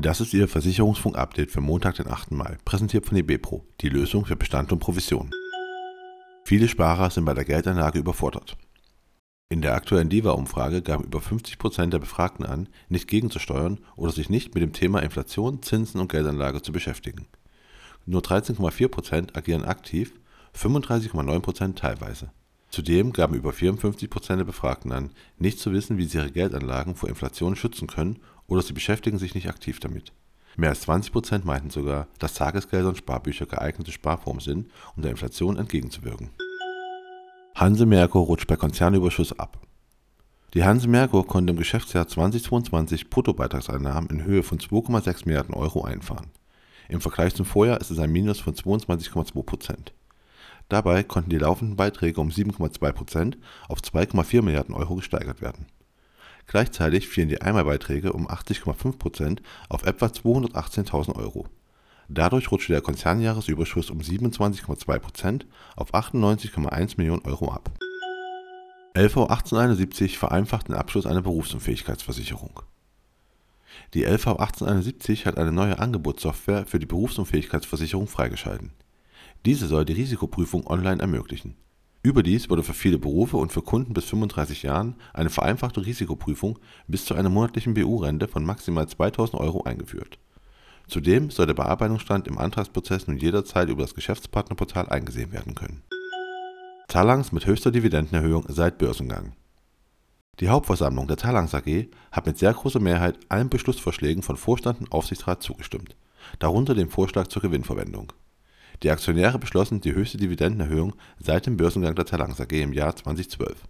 Das ist Ihr Versicherungsfunk-Update für Montag, den 8. Mai, präsentiert von eBepro, die Lösung für Bestand und Provision. Viele Sparer sind bei der Geldanlage überfordert. In der aktuellen DIVA-Umfrage gaben über 50% der Befragten an, nicht gegenzusteuern oder sich nicht mit dem Thema Inflation, Zinsen und Geldanlage zu beschäftigen. Nur 13,4% agieren aktiv, 35,9% teilweise. Zudem gaben über 54% der Befragten an, nicht zu wissen, wie sie ihre Geldanlagen vor Inflation schützen können oder sie beschäftigen sich nicht aktiv damit. Mehr als 20% meinten sogar, dass Tagesgelder und Sparbücher geeignete Sparformen sind, um der Inflation entgegenzuwirken. Hanse Merkur rutscht bei Konzernüberschuss ab. Die Hanse Merkur konnte im Geschäftsjahr 2022 Bruttobeitragseinnahmen in Höhe von 2,6 Milliarden Euro einfahren. Im Vergleich zum Vorjahr ist es ein Minus von 22,2% Dabei konnten die laufenden Beiträge um 7,2% auf 2,4 Milliarden Euro gesteigert werden. Gleichzeitig fielen die Einmalbeiträge um 80,5% auf etwa 218.000 Euro. Dadurch rutschte der Konzernjahresüberschuss um 27,2% auf 98,1 Millionen Euro ab. LV 1871 vereinfacht den Abschluss einer Berufsunfähigkeitsversicherung. Die LV 1871 hat eine neue Angebotssoftware für die Berufsunfähigkeitsversicherung freigeschalten. Diese soll die Risikoprüfung online ermöglichen Überdies wurde für viele Berufe und für Kunden bis 35 Jahren eine vereinfachte Risikoprüfung bis zu einer monatlichen BU-Rente von maximal 2.000 Euro eingeführt. Zudem soll der Bearbeitungsstand im Antragsprozess nun jederzeit über das Geschäftspartnerportal eingesehen werden können. Talangs mit höchster Dividendenerhöhung seit Börsengang. Die Hauptversammlung der Talangs AG hat mit sehr großer Mehrheit allen Beschlussvorschlägen von Vorstand und Aufsichtsrat zugestimmt, darunter dem Vorschlag zur Gewinnverwendung die Aktionäre beschlossen die höchste Dividendenerhöhung seit dem Börsengang der Talanx AG im Jahr 2012.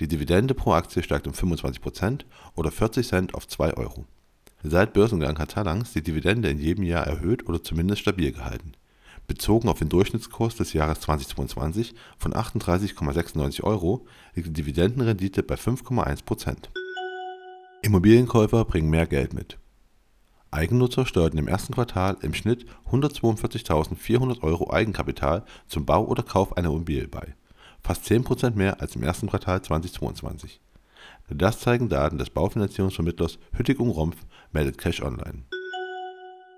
Die Dividende pro Aktie steigt um 25% oder 40 Cent auf 2 Euro. Seit Börsengang hat Talanx die Dividende in jedem Jahr erhöht oder zumindest stabil gehalten. Bezogen auf den Durchschnittskurs des Jahres 2022 von 38,96 Euro liegt die Dividendenrendite bei 5,1%. Immobilienkäufer bringen mehr Geld mit Eigennutzer steuerten im ersten Quartal im Schnitt 142.400 Euro Eigenkapital zum Bau oder Kauf einer Immobilie bei, fast 10% mehr als im ersten Quartal 2022. Das zeigen Daten des Baufinanzierungsvermittlers Hüttig-Rumpf, meldet Cash Online.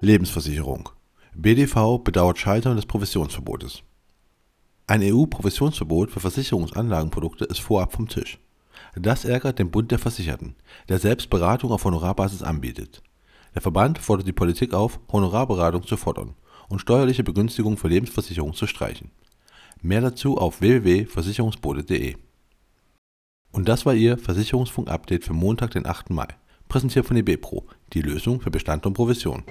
Lebensversicherung BDV bedauert Scheitern des Provisionsverbotes. Ein EU-Provisionsverbot für Versicherungsanlagenprodukte ist vorab vom Tisch. Das ärgert den Bund der Versicherten, der selbst Beratung auf Honorarbasis anbietet der Verband fordert die Politik auf, Honorarberatung zu fordern und steuerliche Begünstigungen für Lebensversicherungen zu streichen. Mehr dazu auf www.versicherungsbode.de. Und das war Ihr Versicherungsfunk-Update für Montag, den 8. Mai. Präsentiert von eBepro, die Lösung für Bestand und Provision.